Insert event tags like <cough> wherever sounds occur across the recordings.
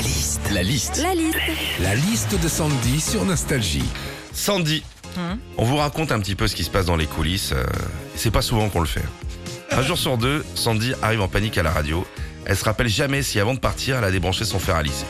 La liste. La liste. La liste. La liste de Sandy sur Nostalgie. Sandy, Hum. on vous raconte un petit peu ce qui se passe dans les coulisses. euh, c'est pas souvent qu'on le fait. Un jour sur deux, Sandy arrive en panique à la radio. Elle se rappelle jamais si avant de partir, elle a débranché son fer à lisser.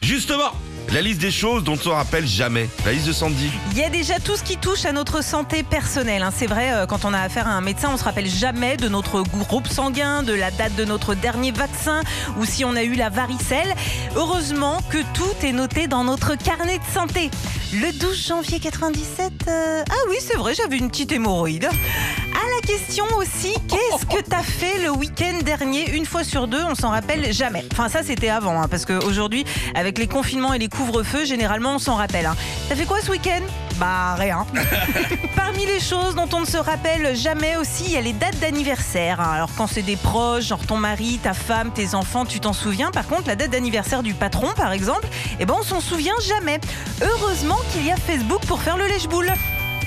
Justement, la liste des choses dont on se rappelle jamais. La liste de Sandy. Il y a déjà tout ce qui touche à notre santé personnelle. hein. C'est vrai, euh, quand on a affaire à un médecin, on se rappelle jamais de notre groupe sanguin, de la date de notre dernier vaccin ou si on a eu la varicelle. Heureusement que tout est noté dans notre carnet de santé. Le 12 janvier 97, euh, ah oui, c'est vrai, j'avais une petite hémorroïde. Question aussi, qu'est-ce que t'as fait le week-end dernier Une fois sur deux, on s'en rappelle jamais. Enfin, ça, c'était avant, hein, parce qu'aujourd'hui, avec les confinements et les couvre-feux, généralement, on s'en rappelle. hein. T'as fait quoi ce week-end? Bah, rien. <laughs> Parmi les choses dont on ne se rappelle jamais aussi, il y a les dates d'anniversaire. hein. Alors, quand c'est des proches, genre ton mari, ta femme, tes enfants, tu t'en souviens? Par contre, la date d'anniversaire du patron, par exemple, eh ben, on s'en souvient jamais. Heureusement qu'il y a Facebook pour faire le lèche-boule.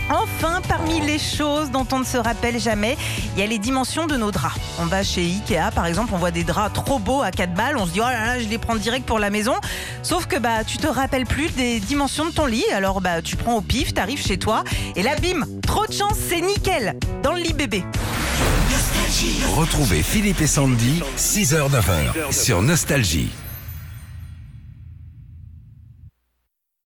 Enfin, parmi les choses dont on ne se rappelle jamais, il y a les dimensions de nos draps. On va chez Ikea, par exemple, on voit des draps trop beaux à 4 balles, on se dit oh là là, je les prends direct pour la maison. Sauf que bah tu te rappelles plus des dimensions de ton lit, alors bah tu prends au pif, t'arrives chez toi et là bim, trop de chance, c'est nickel dans le lit bébé. Retrouvez Philippe et Sandy, 6h-9h sur Nostalgie.